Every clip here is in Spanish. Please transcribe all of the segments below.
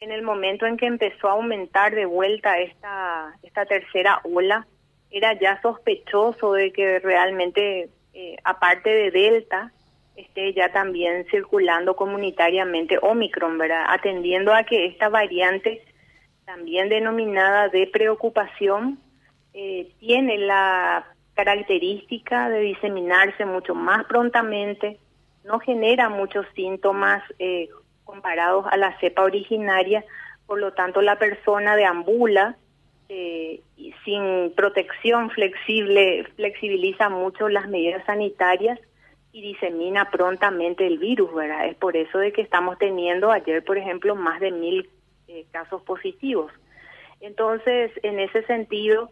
en el momento en que empezó a aumentar de vuelta esta, esta tercera ola, era ya sospechoso de que realmente, eh, aparte de Delta, esté ya también circulando comunitariamente Omicron, ¿verdad? Atendiendo a que esta variante, también denominada de preocupación, eh, tiene la característica de diseminarse mucho más prontamente, no genera muchos síntomas eh, comparados a la cepa originaria, por lo tanto la persona deambula eh, sin protección flexible, flexibiliza mucho las medidas sanitarias y disemina prontamente el virus, ¿verdad? Es por eso de que estamos teniendo ayer, por ejemplo, más de mil eh, casos positivos. Entonces, en ese sentido,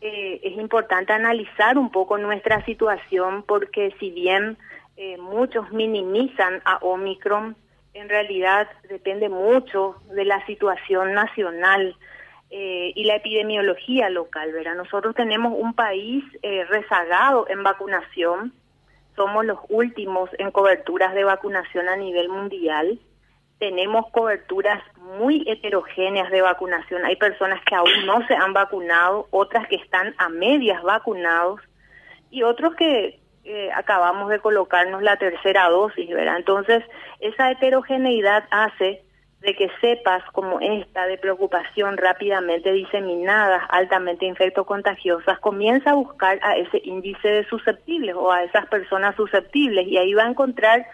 eh, es importante analizar un poco nuestra situación porque si bien eh, muchos minimizan a Omicron, en realidad depende mucho de la situación nacional eh, y la epidemiología local. ¿verdad? Nosotros tenemos un país rezagado en vacunación, somos los últimos en coberturas de vacunación a nivel mundial tenemos coberturas muy heterogéneas de vacunación. Hay personas que aún no se han vacunado, otras que están a medias vacunados y otros que eh, acabamos de colocarnos la tercera dosis, ¿verdad? Entonces, esa heterogeneidad hace de que cepas como esta de preocupación rápidamente diseminadas, altamente infectocontagiosas, comienza a buscar a ese índice de susceptibles o a esas personas susceptibles y ahí va a encontrar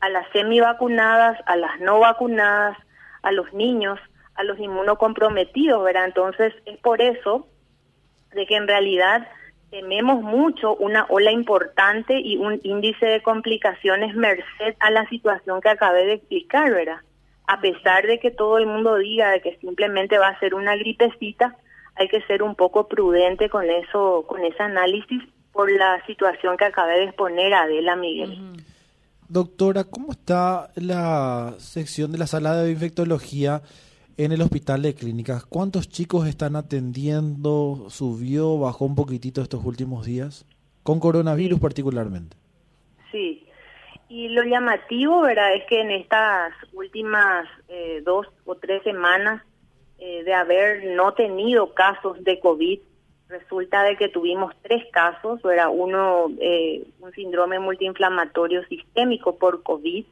a las semivacunadas, a las no vacunadas, a los niños, a los inmunocomprometidos, ¿verdad? Entonces es por eso de que en realidad tememos mucho una ola importante y un índice de complicaciones merced a la situación que acabé de explicar, ¿verdad? A pesar de que todo el mundo diga de que simplemente va a ser una gripecita, hay que ser un poco prudente con eso, con ese análisis por la situación que acabé de exponer Adela Miguel. Doctora, ¿cómo está la sección de la sala de infectología en el hospital de clínicas? ¿Cuántos chicos están atendiendo? ¿Subió, bajó un poquitito estos últimos días? Con coronavirus particularmente. Sí, y lo llamativo, ¿verdad? Es que en estas últimas eh, dos o tres semanas eh, de haber no tenido casos de COVID, Resulta de que tuvimos tres casos, era uno eh, un síndrome multiinflamatorio sistémico por COVID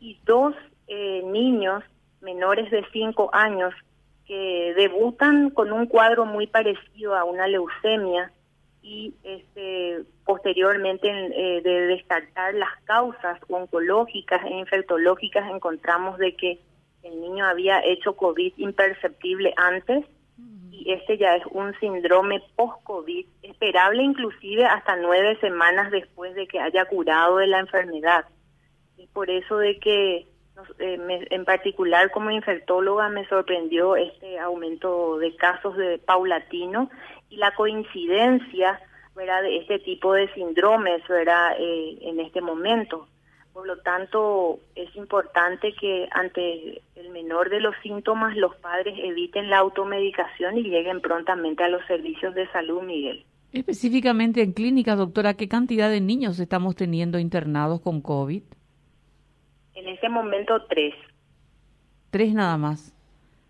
y dos eh, niños menores de cinco años que debutan con un cuadro muy parecido a una leucemia y este, posteriormente eh, de descartar las causas oncológicas e infectológicas encontramos de que el niño había hecho COVID imperceptible antes y este ya es un síndrome post-COVID, esperable inclusive hasta nueve semanas después de que haya curado de la enfermedad. Y por eso de que eh, en particular como infectóloga me sorprendió este aumento de casos de paulatino y la coincidencia ¿verdad? de este tipo de síndromes ¿verdad? Eh, en este momento. Por lo tanto, es importante que ante el menor de los síntomas los padres eviten la automedicación y lleguen prontamente a los servicios de salud, Miguel. Específicamente en clínicas, doctora, ¿qué cantidad de niños estamos teniendo internados con COVID? En este momento tres. Tres nada más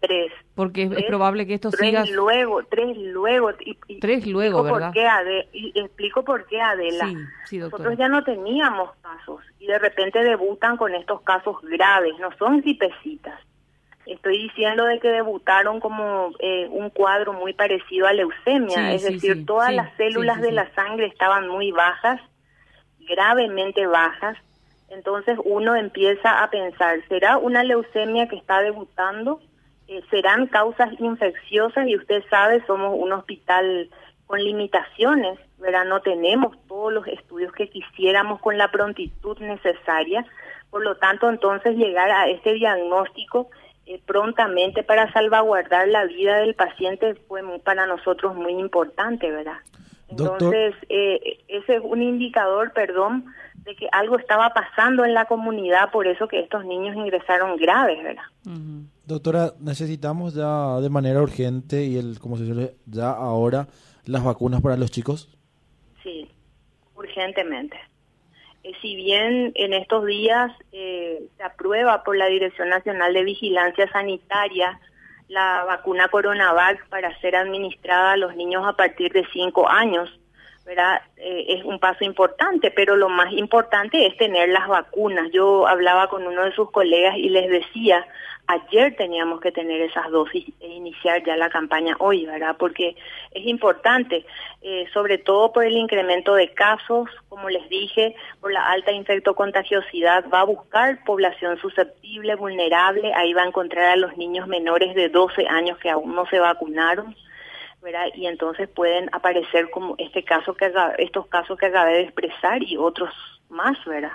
tres. Porque es probable que esto tres siga... luego, tres luego. Y, tres luego, ¿verdad? Por qué y explico por qué, Adela. Sí, Nosotros ya no teníamos casos y de repente debutan con estos casos graves, no son cipecitas. Estoy diciendo de que debutaron como eh, un cuadro muy parecido a leucemia, es decir, todas las células de la sangre estaban muy bajas, gravemente bajas, entonces uno empieza a pensar, ¿será una leucemia que está debutando? Eh, serán causas infecciosas y usted sabe, somos un hospital con limitaciones, ¿verdad? No tenemos todos los estudios que quisiéramos con la prontitud necesaria, por lo tanto, entonces llegar a este diagnóstico eh, prontamente para salvaguardar la vida del paciente fue para nosotros muy importante, ¿verdad? Entonces, eh, ese es un indicador, perdón, de que algo estaba pasando en la comunidad, por eso que estos niños ingresaron graves, ¿verdad? Doctora, necesitamos ya de manera urgente y el, como se dice, ya ahora las vacunas para los chicos. Sí, urgentemente. Eh, si bien en estos días eh, se aprueba por la Dirección Nacional de Vigilancia Sanitaria la vacuna Coronavac para ser administrada a los niños a partir de 5 años, ¿verdad? Eh, es un paso importante, pero lo más importante es tener las vacunas. Yo hablaba con uno de sus colegas y les decía, ayer teníamos que tener esas dosis e iniciar ya la campaña hoy, ¿verdad? Porque es importante, eh, sobre todo por el incremento de casos, como les dije, por la alta infectocontagiosidad, va a buscar población susceptible, vulnerable, ahí va a encontrar a los niños menores de 12 años que aún no se vacunaron. Y entonces pueden aparecer como este caso que estos casos que acabé de expresar y otros más, ¿verdad?